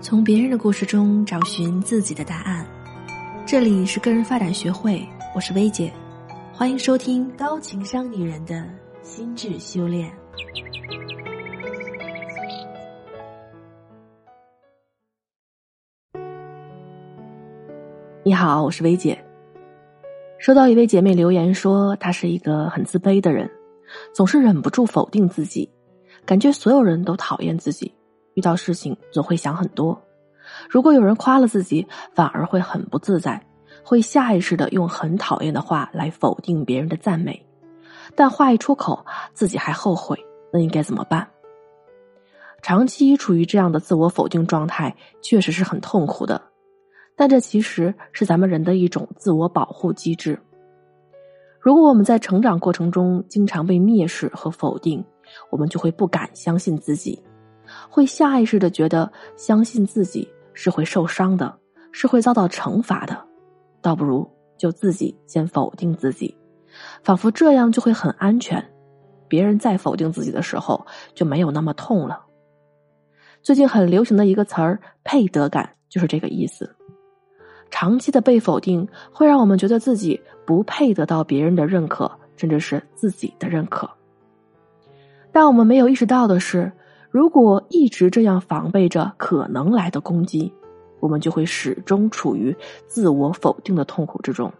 从别人的故事中找寻自己的答案。这里是个人发展学会，我是薇姐，欢迎收听高情商女人的心智修炼。你好，我是薇姐。收到一位姐妹留言说，她是一个很自卑的人，总是忍不住否定自己，感觉所有人都讨厌自己。遇到事情总会想很多，如果有人夸了自己，反而会很不自在，会下意识的用很讨厌的话来否定别人的赞美，但话一出口，自己还后悔，那应该怎么办？长期处于这样的自我否定状态，确实是很痛苦的，但这其实是咱们人的一种自我保护机制。如果我们在成长过程中经常被蔑视和否定，我们就会不敢相信自己。会下意识的觉得相信自己是会受伤的，是会遭到惩罚的，倒不如就自己先否定自己，仿佛这样就会很安全，别人再否定自己的时候就没有那么痛了。最近很流行的一个词儿“配得感”就是这个意思。长期的被否定会让我们觉得自己不配得到别人的认可，甚至是自己的认可。但我们没有意识到的是。如果一直这样防备着可能来的攻击，我们就会始终处于自我否定的痛苦之中。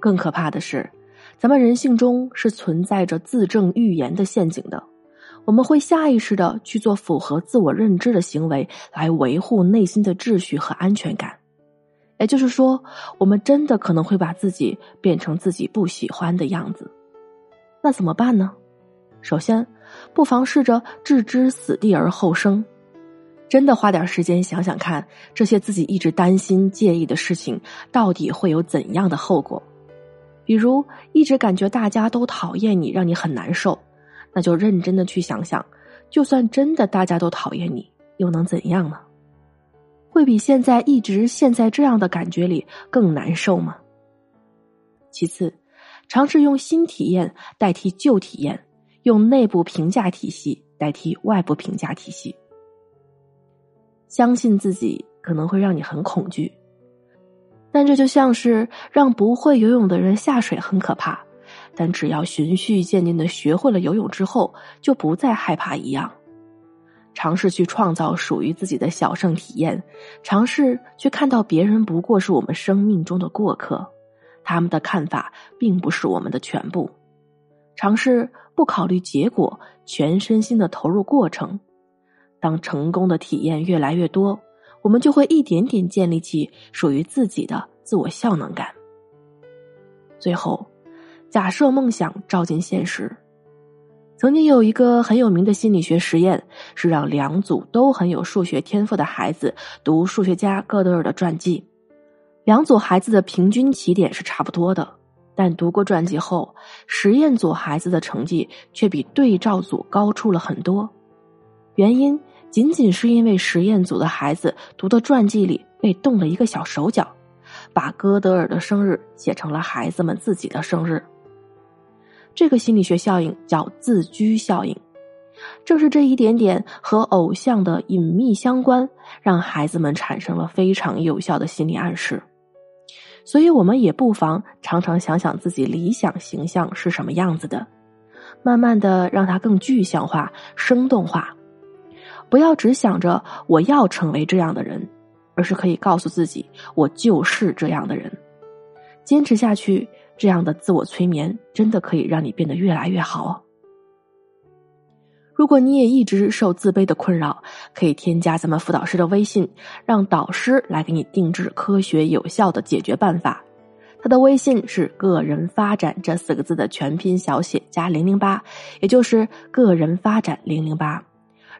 更可怕的是，咱们人性中是存在着自证预言的陷阱的。我们会下意识的去做符合自我认知的行为，来维护内心的秩序和安全感。也就是说，我们真的可能会把自己变成自己不喜欢的样子。那怎么办呢？首先。不妨试着置之死地而后生，真的花点时间想想看，这些自己一直担心、介意的事情到底会有怎样的后果？比如一直感觉大家都讨厌你，让你很难受，那就认真的去想想，就算真的大家都讨厌你，又能怎样呢？会比现在一直陷在这样的感觉里更难受吗？其次，尝试用新体验代替旧体验。用内部评价体系代替外部评价体系，相信自己可能会让你很恐惧，但这就像是让不会游泳的人下水很可怕，但只要循序渐进的学会了游泳之后，就不再害怕一样。尝试去创造属于自己的小胜体验，尝试去看到别人不过是我们生命中的过客，他们的看法并不是我们的全部。尝试不考虑结果，全身心的投入过程。当成功的体验越来越多，我们就会一点点建立起属于自己的自我效能感。最后，假设梦想照进现实。曾经有一个很有名的心理学实验，是让两组都很有数学天赋的孩子读数学家哥德尔的传记。两组孩子的平均起点是差不多的。但读过传记后，实验组孩子的成绩却比对照组高出了很多。原因仅仅是因为实验组的孩子读的传记里被动了一个小手脚，把哥德尔的生日写成了孩子们自己的生日。这个心理学效应叫自居效应，正是这一点点和偶像的隐秘相关，让孩子们产生了非常有效的心理暗示。所以，我们也不妨常常想想自己理想形象是什么样子的，慢慢的让它更具象化、生动化。不要只想着我要成为这样的人，而是可以告诉自己，我就是这样的人。坚持下去，这样的自我催眠真的可以让你变得越来越好。如果你也一直受自卑的困扰，可以添加咱们辅导师的微信，让导师来给你定制科学有效的解决办法。他的微信是“个人发展”这四个字的全拼小写加零零八，也就是“个人发展零零八”，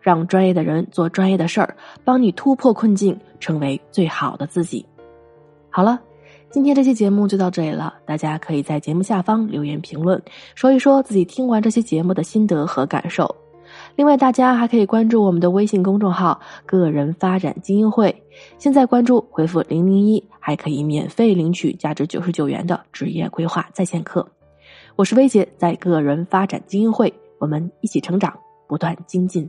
让专业的人做专业的事儿，帮你突破困境，成为最好的自己。好了，今天这期节目就到这里了，大家可以在节目下方留言评论，说一说自己听完这期节目的心得和感受。另外，大家还可以关注我们的微信公众号“个人发展精英会”。现在关注，回复零零一，还可以免费领取价值九十九元的职业规划在线课。我是薇姐，在个人发展精英会，我们一起成长，不断精进。